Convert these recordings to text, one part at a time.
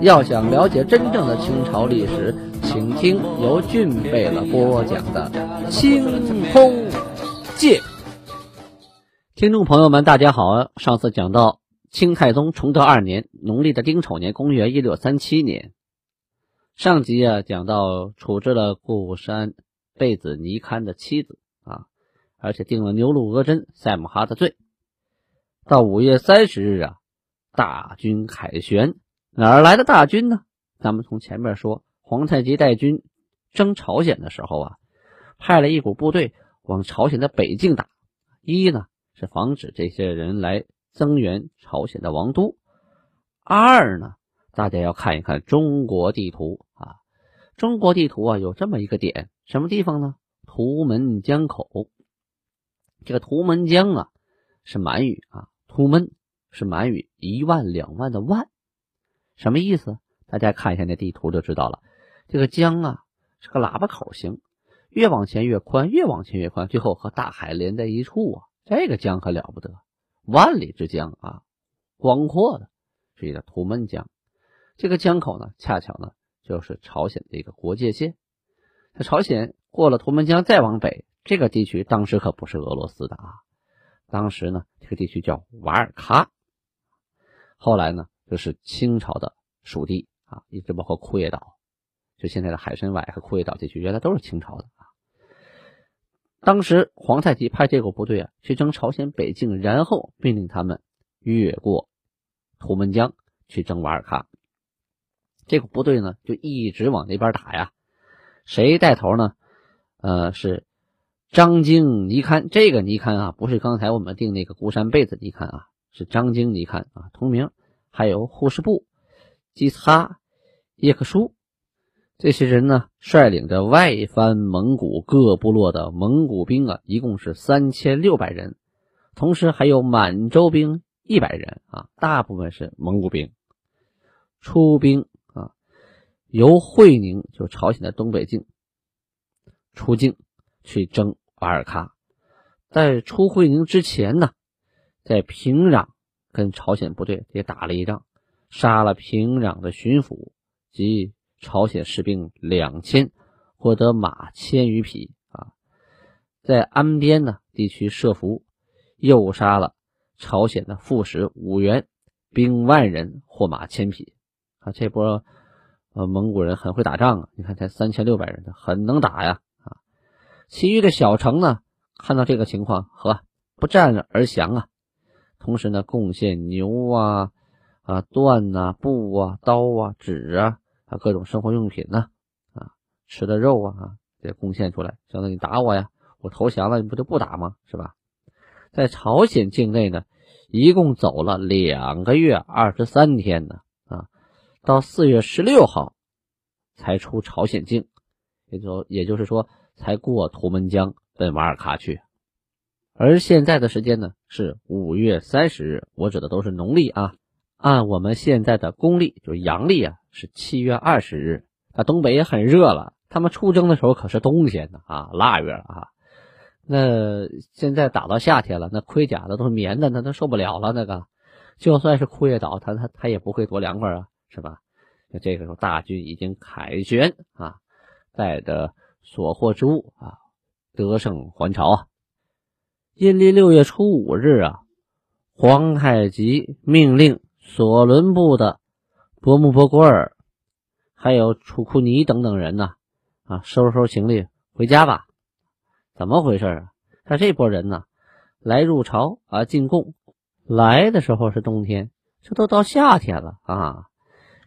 要想了解真正的清朝历史，请听由俊贝勒播讲的《清空界》。听众朋友们，大家好！上次讲到清太宗崇德二年，农历的丁丑年，公元一六三七年。上集啊，讲到处置了固山贝子尼堪的妻子啊，而且定了牛鹿额真赛姆哈的罪。到五月三十日啊，大军凯旋。哪儿来的大军呢？咱们从前面说，皇太极带军征朝鲜的时候啊，派了一股部队往朝鲜的北境打。一呢是防止这些人来增援朝鲜的王都；二呢，大家要看一看中国地图啊。中国地图啊有这么一个点，什么地方呢？图门江口。这个图门江啊是满语啊，图门是满语一万两万的万。什么意思？大家看一下那地图就知道了。这个江啊是个喇叭口形，越往前越宽，越往前越宽，最后和大海连在一处啊。这个江可了不得，万里之江啊，广阔的，是一个图们江。这个江口呢，恰巧呢就是朝鲜的一个国界线。那朝鲜过了图们江再往北，这个地区当时可不是俄罗斯的啊，当时呢这个地区叫瓦尔喀，后来呢。这是清朝的属地啊，一直包括库页岛，就现在的海参崴和库页岛地区，原来都是清朝的啊。当时皇太极派这个部队啊去征朝鲜北境，然后命令他们越过图们江去征瓦尔喀。这个部队呢就一直往那边打呀。谁带头呢？呃，是张经尼堪。这个尼堪啊，不是刚才我们定那个孤山贝子尼堪啊，是张经尼堪啊，同名。还有护士部、基斯哈、叶克舒这些人呢，率领着外藩蒙古各部落的蒙古兵啊，一共是三千六百人，同时还有满洲兵一百人啊，大部分是蒙古兵。出兵啊，由会宁就朝鲜的东北境出境去征瓦尔喀，在出会宁之前呢，在平壤。跟朝鲜部队也打了一仗，杀了平壤的巡抚及朝鲜士兵两千，获得马千余匹啊。在安边呢地区设伏，又杀了朝鲜的副使五员，兵万人，获马千匹啊。这波呃蒙古人很会打仗啊，你看才三千六百人，很能打呀啊。其余的小城呢，看到这个情况，呵，不战而降啊。同时呢，贡献牛啊、啊缎呐、布啊、刀啊、纸啊啊各种生活用品呐啊吃的肉啊啊得贡献出来，相当于打我呀，我投降了，你不就不打吗？是吧？在朝鲜境内呢，一共走了两个月二十三天呢啊，到四月十六号才出朝鲜境，也就也就是说才过图们江奔瓦尔喀去。而现在的时间呢是五月三十日，我指的都是农历啊。按我们现在的公历，就是阳历啊，是七月二十日。那东北也很热了，他们出征的时候可是冬天呢啊，腊月啊。那现在打到夏天了，那盔甲的都是棉的，那都受不了了。那个就算是枯叶岛，他他他也不会多凉快啊，是吧？那这个时候大军已经凯旋啊，带着所获之物啊，得胜还朝啊。阴历六月初五日啊，皇太极命令索伦部的伯木伯国尔，还有楚库尼等等人呢，啊，收拾收拾行李回家吧。怎么回事啊？他这波人呢，来入朝啊，进贡，来的时候是冬天，这都到夏天了啊。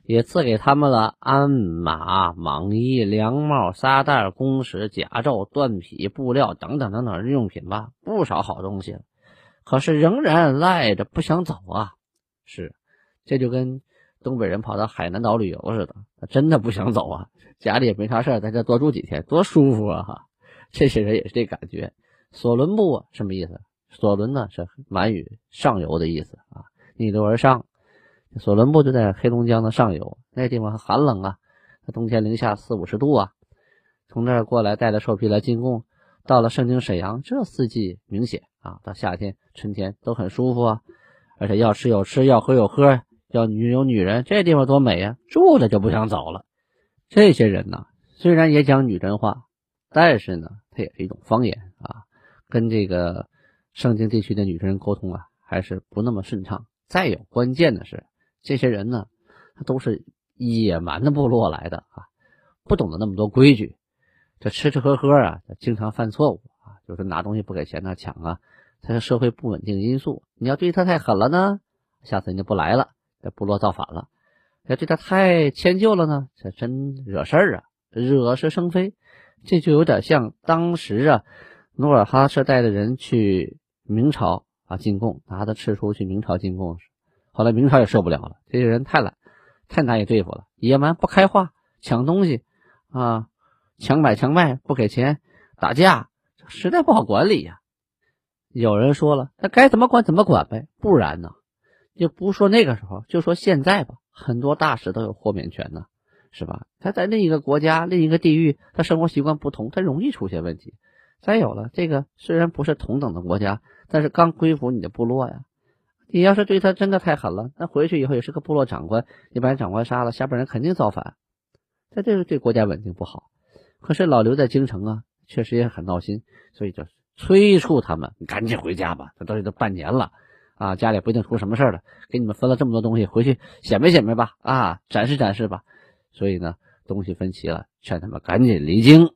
也赐给他们了鞍马、蟒衣、凉帽、沙袋、弓矢、甲胄、缎匹、布料等等等等日用品吧，不少好东西。可是仍然赖着不想走啊！是，这就跟东北人跑到海南岛旅游似的，真的不想走啊，家里也没啥事在这多住几天，多舒服啊！哈，这些人也是这感觉。索伦部啊，什么意思？索伦呢是满语上游的意思啊，逆流而上。索伦部就在黑龙江的上游，那地方寒冷啊，冬天零下四五十度啊。从那儿过来带着兽皮来进贡，到了盛京沈阳，这四季明显啊，到夏天、春天都很舒服啊，而且要吃有吃，要喝有喝，要女有女人，这地方多美呀，住了就不想走了。这些人呢，虽然也讲女真话，但是呢，他也是一种方言啊，跟这个盛京地区的女真人沟通啊，还是不那么顺畅。再有关键的是。这些人呢，他都是野蛮的部落来的啊，不懂得那么多规矩，这吃吃喝喝啊，经常犯错误啊，就是拿东西不给钱他抢啊，他是社会不稳定因素。你要对他太狠了呢，下次人家不来了，这部落造反了；要对他太迁就了呢，这真惹事儿啊，惹是生非。这就有点像当时啊，努尔哈赤带的人去明朝啊进贡，拿着赤书去明朝进贡。后来明朝也受不了了，这些人太懒，太难以对付了，野蛮不开化，抢东西啊，强买强卖，不给钱，打架，实在不好管理呀。有人说了，那该怎么管怎么管呗，不然呢？就不说那个时候，就说现在吧，很多大使都有豁免权呢，是吧？他在另一个国家、另一个地域，他生活习惯不同，他容易出现问题。再有了，这个虽然不是同等的国家，但是刚归附你的部落呀。你要是对他真的太狠了，那回去以后也是个部落长官，你把人长官杀了，下边人肯定造反，在这个对国家稳定不好。可是老刘在京城啊，确实也很闹心，所以就催促他们赶紧回家吧。这都都半年了啊，家里不一定出什么事了，给你们分了这么多东西，回去显摆显摆吧，啊，展示展示吧。所以呢，东西分齐了，劝他们赶紧离京。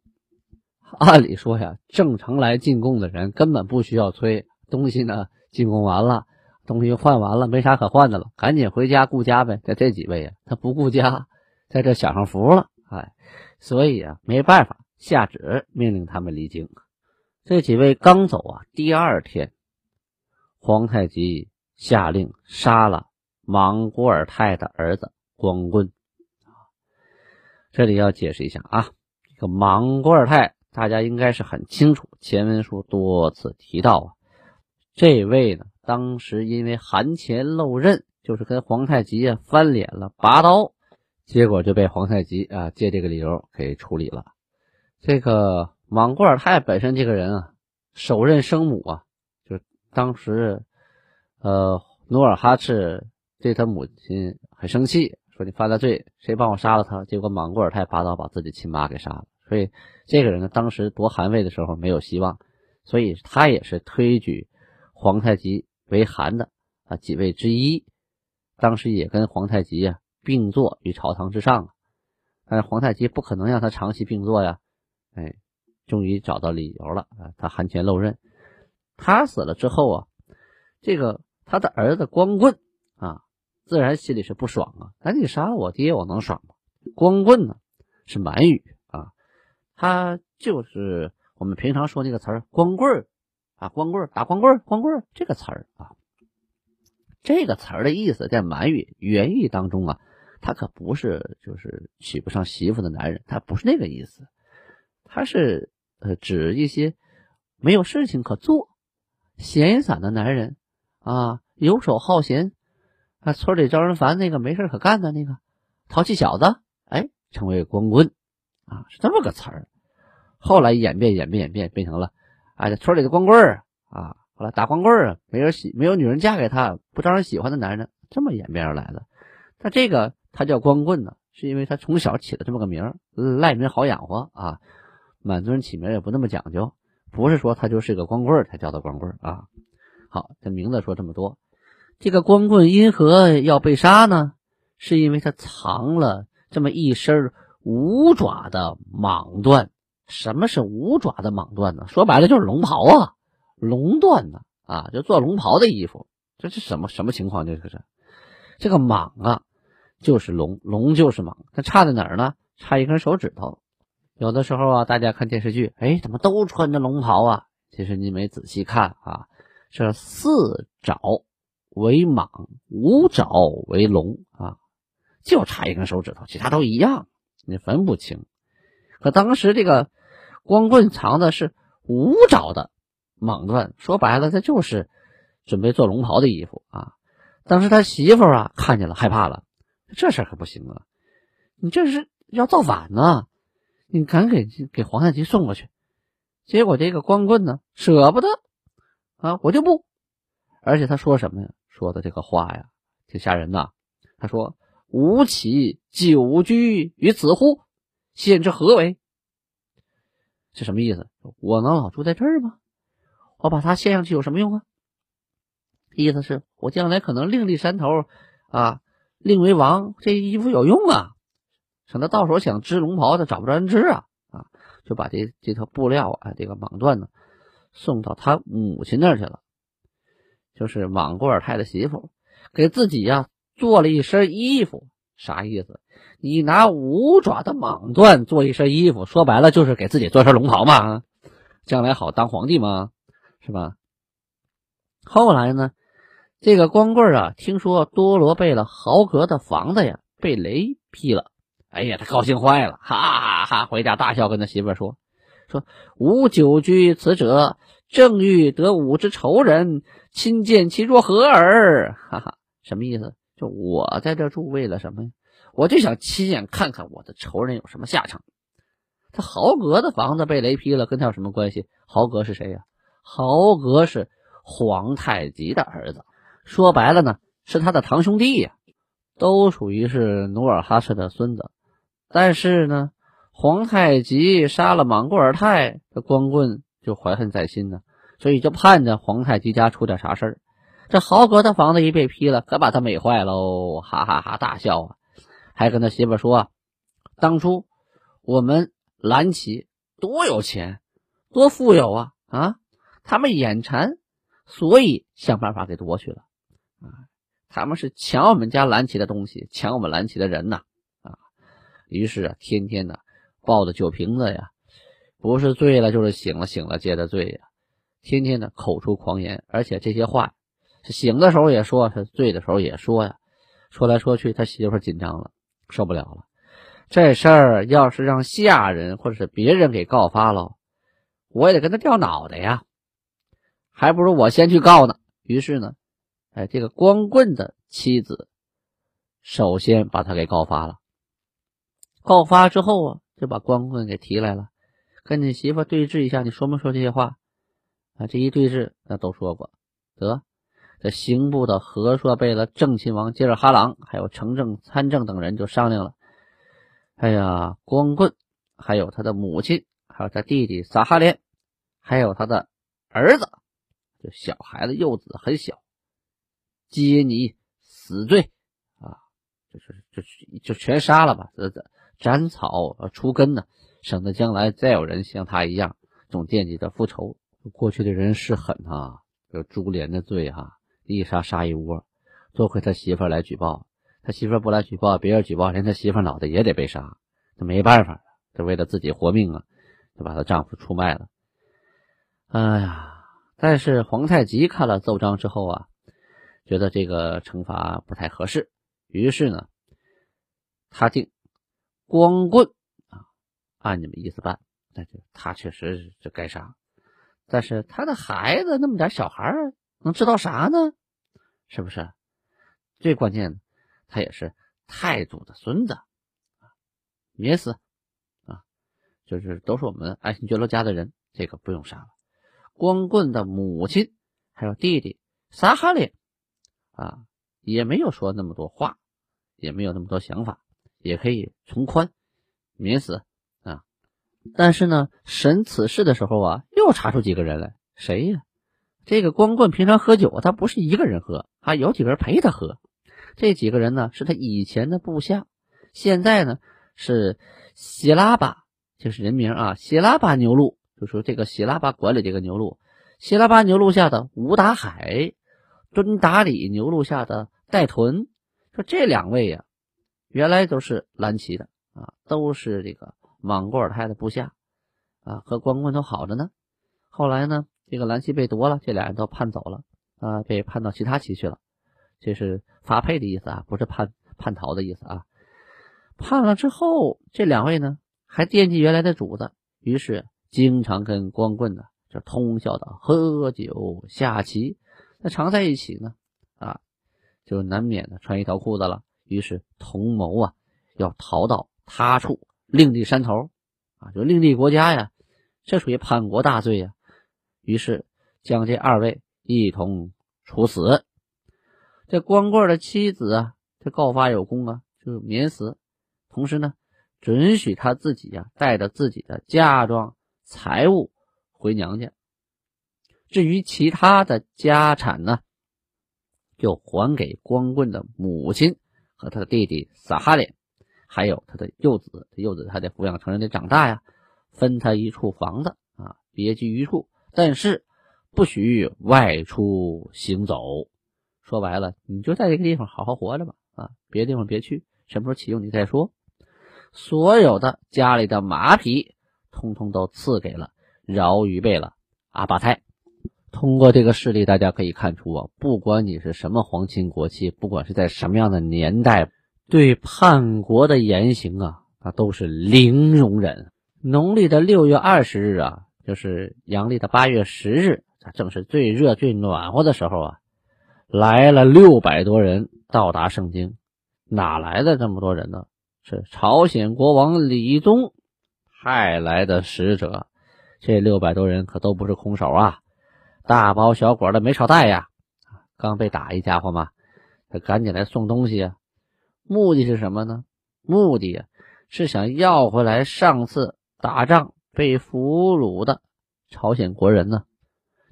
按理说呀，正常来进贡的人根本不需要催，东西呢进贡完了。东西换完了，没啥可换的了，赶紧回家顾家呗。在这几位啊，他不顾家，在这享上福了，哎，所以啊，没办法，下旨命令他们离京。这几位刚走啊，第二天，皇太极下令杀了莽古尔泰的儿子光棍。这里要解释一下啊，这个莽古尔泰大家应该是很清楚，前文书多次提到啊，这位呢。当时因为含钱漏刃，就是跟皇太极啊翻脸了，拔刀，结果就被皇太极啊借这个理由给处理了。这个莽古尔泰本身这个人啊，手刃生母啊，就当时呃努尔哈赤对他母亲很生气，说你犯了罪，谁帮我杀了他？结果莽古尔泰拔刀把自己亲妈给杀了。所以这个人呢，当时夺汗位的时候没有希望，所以他也是推举皇太极。为韩的啊几位之一，当时也跟皇太极啊并坐于朝堂之上，但是皇太极不可能让他长期并坐呀，哎，终于找到理由了啊，他含钱漏刃，他死了之后啊，这个他的儿子光棍啊，自然心里是不爽啊，赶紧杀了我爹，我能爽吗？光棍呢是满语啊，他就是我们平常说那个词儿光棍儿。啊，光棍打光棍光棍这个词儿啊，这个词儿的意思在满语原意当中啊，他可不是就是娶不上媳妇的男人，他不是那个意思，他是呃指一些没有事情可做、闲散的男人啊，游手好闲啊，村里招人烦那个没事可干的那个淘气小子，哎，成为光棍啊，是这么个词儿，后来演变演变演变变成了。哎，村里的光棍啊，后来打光棍啊，没人喜，没有女人嫁给他，不招人喜欢的男人，这么演变而来的。但这个他叫光棍呢，是因为他从小起了这么个名，赖名好养活啊。满族人起名也不那么讲究，不是说他就是个光棍才叫他光棍啊。好，这名字说这么多，这个光棍因何要被杀呢？是因为他藏了这么一身五爪的蟒缎。什么是五爪的蟒缎呢？说白了就是龙袍啊，龙缎呢啊，就做龙袍的衣服。这是什么什么情况？这是这个蟒啊，就是龙，龙就是蟒，它差在哪儿呢？差一根手指头。有的时候啊，大家看电视剧，哎，怎么都穿着龙袍啊？其实你没仔细看啊，是四爪为蟒，五爪为龙啊。就差一根手指头，其他都一样，你分不清。可当时这个光棍藏的是五爪的蟒缎，说白了，他就是准备做龙袍的衣服啊。当时他媳妇啊看见了，害怕了，这事可不行啊！你这是要造反呢！你赶紧给皇太极送过去。结果这个光棍呢，舍不得啊，我就不。而且他说什么呀？说的这个话呀，挺吓人的。他说：“吾岂久居于此乎？现之何为？”是什么意思？我能老住在这儿吗？我把他献上去有什么用啊？意思是我将来可能另立山头啊，另为王，这衣服有用啊，省得到时候想织龙袍，他找不着人织啊啊，就把这这套布料啊，这个蟒缎呢，送到他母亲那儿去了。就是莽古尔泰的媳妇给自己呀做了一身衣服，啥意思？你拿五爪的蟒缎做一身衣服，说白了就是给自己做身龙袍嘛，将来好当皇帝嘛，是吧？后来呢，这个光棍啊，听说多罗贝勒豪格的房子呀被雷劈了，哎呀，他高兴坏了，哈哈哈，回家大笑，跟他媳妇说：“说吾久居此者。”正欲得吾之仇人，亲见其若何耳？哈哈，什么意思？就我在这住，为了什么呀？我就想亲眼看看我的仇人有什么下场。他豪格的房子被雷劈了，跟他有什么关系？豪格是谁呀？豪格是皇太极的儿子，说白了呢，是他的堂兄弟呀，都属于是努尔哈赤的孙子。但是呢，皇太极杀了莽古尔泰，这光棍。就怀恨在心呢，所以就盼着皇太极家出点啥事儿。这豪格的房子一被劈了，可把他美坏喽，哈哈哈大笑啊！还跟他媳妇说：“当初我们蓝旗多有钱，多富有啊啊！他们眼馋，所以想办法给夺去了啊！他们是抢我们家蓝旗的东西，抢我们蓝旗的人呐啊！于是啊，天天的抱着酒瓶子呀。”不是醉了，就是醒了，醒了接着醉呀，天天的口出狂言，而且这些话醒的时候也说，他醉的时候也说呀，说来说去，他媳妇紧张了，受不了了。这事儿要是让下人或者是别人给告发了，我也得跟他掉脑袋呀，还不如我先去告呢。于是呢，哎，这个光棍的妻子首先把他给告发了，告发之后啊，就把光棍给提来了。跟你媳妇对峙一下，你说没说这些话？啊，这一对峙，那都说过。得，这刑部的和硕贝勒正亲王吉尔哈朗，还有城正、参政等人就商量了。哎呀，光棍，还有他的母亲，还有他弟弟撒哈连，还有他的儿子，这小孩子幼子很小，接你死罪啊！就是就是就全杀了吧，这这斩草除根呢。省得将来再有人像他一样总惦记着复仇。过去的人是狠啊，有株连的罪哈，一杀杀一窝。多亏他媳妇来举报，他媳妇不来举报，别人举报，连他媳妇脑袋也得被杀。他没办法，他为了自己活命啊，就把她丈夫出卖了。哎呀，但是皇太极看了奏章之后啊，觉得这个惩罚不太合适，于是呢，他定光棍啊。按你们意思办，那就他确实是该杀，但是他的孩子那么点小孩能知道啥呢？是不是？最关键的，他也是太祖的孙子，免死啊！就是都是我们爱新觉罗家的人，这个不用杀了。光棍的母亲还有弟弟撒哈连啊，也没有说那么多话，也没有那么多想法，也可以从宽免死啊。但是呢，审此事的时候啊，又查出几个人来，谁呀？这个光棍平常喝酒，他不是一个人喝，还有几个人陪他喝。这几个人呢，是他以前的部下，现在呢是希拉巴，就是人名啊，希拉巴牛录，就说这个希拉巴管理这个牛录，希拉巴牛录下的吴达海，敦达里牛录下的戴屯，说这两位呀，原来都是蓝旗的啊，都是这个。莽古尔泰的部下啊，和光棍都好着呢。后来呢，这个蓝旗被夺了，这俩人都叛走了啊，被叛到其他旗去了。这是发配的意思啊，不是叛叛逃的意思啊。判了之后，这两位呢还惦记原来的主子，于是经常跟光棍呢就通宵的喝酒下棋。那常在一起呢，啊，就难免的穿一条裤子了。于是同谋啊，要逃到他处另立山头，啊，就另立国家呀，这属于叛国大罪呀。于是将这二位一同处死。这光棍的妻子啊，这告发有功啊，就免死。同时呢，准许他自己呀，带着自己的嫁妆财物回娘家。至于其他的家产呢，就还给光棍的母亲和他的弟弟撒哈脸，还有他的幼子，幼子还得抚养成人，得长大呀，分他一处房子啊，别居一处，但是不许外出行走。说白了，你就在这个地方好好活着吧，啊，别的地方别去，什么时候启用你再说。所有的家里的马匹，通通都赐给了饶预备了阿巴泰。通过这个事例，大家可以看出啊，不管你是什么皇亲国戚，不管是在什么样的年代，对叛国的言行啊，那都是零容忍。农历的六月二十日啊，就是阳历的八月十日，正是最热最暖和的时候啊，来了六百多人到达盛京，哪来的这么多人呢？是朝鲜国王李宗派来的使者，这六百多人可都不是空手啊。大包小裹的没少带呀，刚被打一家伙嘛，他赶紧来送东西啊。目的是什么呢？目的啊是想要回来上次打仗被俘虏的朝鲜国人呢。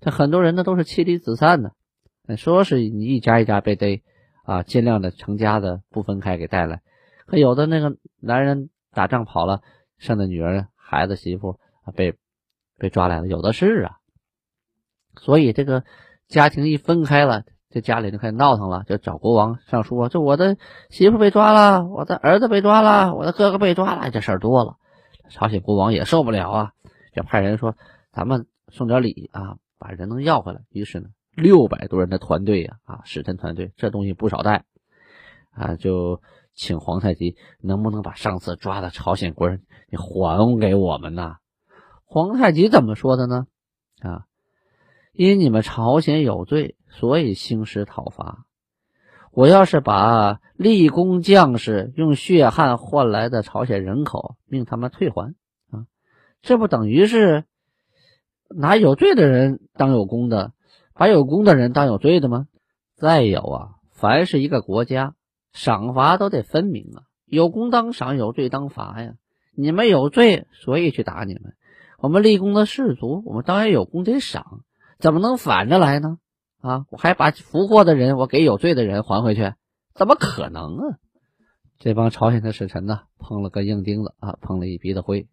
这很多人呢都是妻离子散的，说是你一家一家被逮啊，尽量的成家的不分开给带来。可有的那个男人打仗跑了，剩的女儿、孩子、媳妇啊被被抓来了，有的是啊。所以这个家庭一分开了，这家里就开始闹腾了，就找国王上书啊，这我的媳妇被抓了，我的儿子被抓了，我的哥哥被抓了，这事儿多了。朝鲜国王也受不了啊，就派人说咱们送点礼啊，把人能要回来。于是呢，六百多人的团队呀，啊，使臣团队，这东西不少带啊，就请皇太极能不能把上次抓的朝鲜国人你还给我们呢？皇太极怎么说的呢？啊？因你们朝鲜有罪，所以兴师讨伐。我要是把立功将士用血汗换来的朝鲜人口命他们退还啊，这不等于是拿有罪的人当有功的，把有功的人当有罪的吗？再有啊，凡是一个国家，赏罚都得分明啊，有功当赏，有罪当罚呀。你们有罪，所以去打你们；我们立功的士卒，我们当然有功得赏。怎么能反着来呢？啊，我还把俘获的人，我给有罪的人还回去，怎么可能啊？这帮朝鲜的使臣呢，碰了个硬钉子啊，碰了一鼻子灰，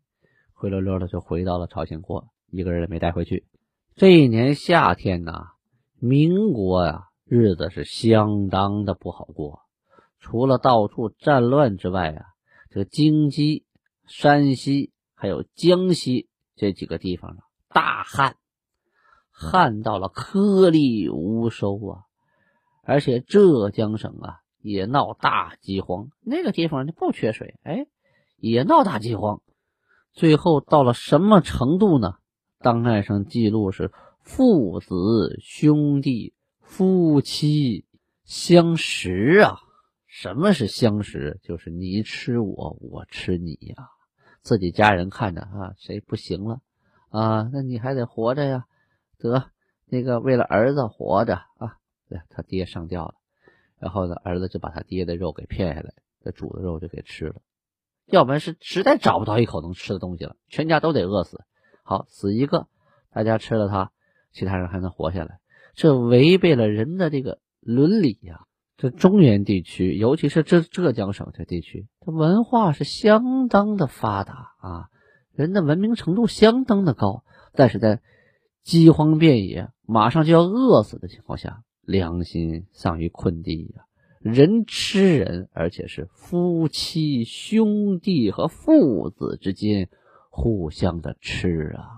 灰溜溜的就回到了朝鲜国，一个人也没带回去。这一年夏天呢，民国呀，日子是相当的不好过，除了到处战乱之外啊，这个京畿、山西还有江西这几个地方呢，大旱。旱到了颗粒无收啊！而且浙江省啊也闹大饥荒，那个地方就不缺水，哎，也闹大饥荒。最后到了什么程度呢？档案上记录是父子兄弟夫妻相食啊！什么是相食？就是你吃我，我吃你呀！自己家人看着啊，谁不行了啊？那你还得活着呀！得那个为了儿子活着啊，对他爹上吊了，然后呢，儿子就把他爹的肉给骗下来，这煮的肉就给吃了，要不然是实在找不到一口能吃的东西了，全家都得饿死。好死一个，大家吃了他，其他人还能活下来，这违背了人的这个伦理呀。这中原地区，尤其是浙浙江省这地区，它文化是相当的发达啊，人的文明程度相当的高，但是在饥荒遍野，马上就要饿死的情况下，良心丧于困地呀！人吃人，而且是夫妻、兄弟和父子之间互相的吃啊！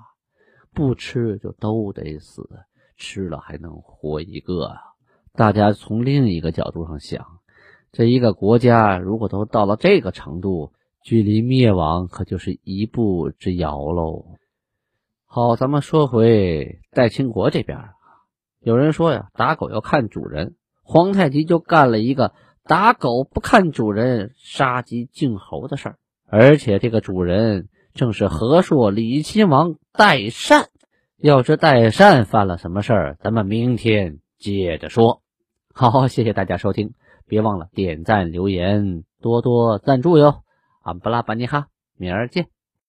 不吃就都得死，吃了还能活一个啊！大家从另一个角度上想，这一个国家如果都到了这个程度，距离灭亡可就是一步之遥喽。好，咱们说回代清国这边，有人说呀，打狗要看主人，皇太极就干了一个打狗不看主人，杀鸡儆猴的事儿，而且这个主人正是和硕李亲王代善。要知代善犯了什么事儿，咱们明天接着说。好，谢谢大家收听。别忘了点赞、留言、多多赞助哟！安布拉巴尼哈，明儿见。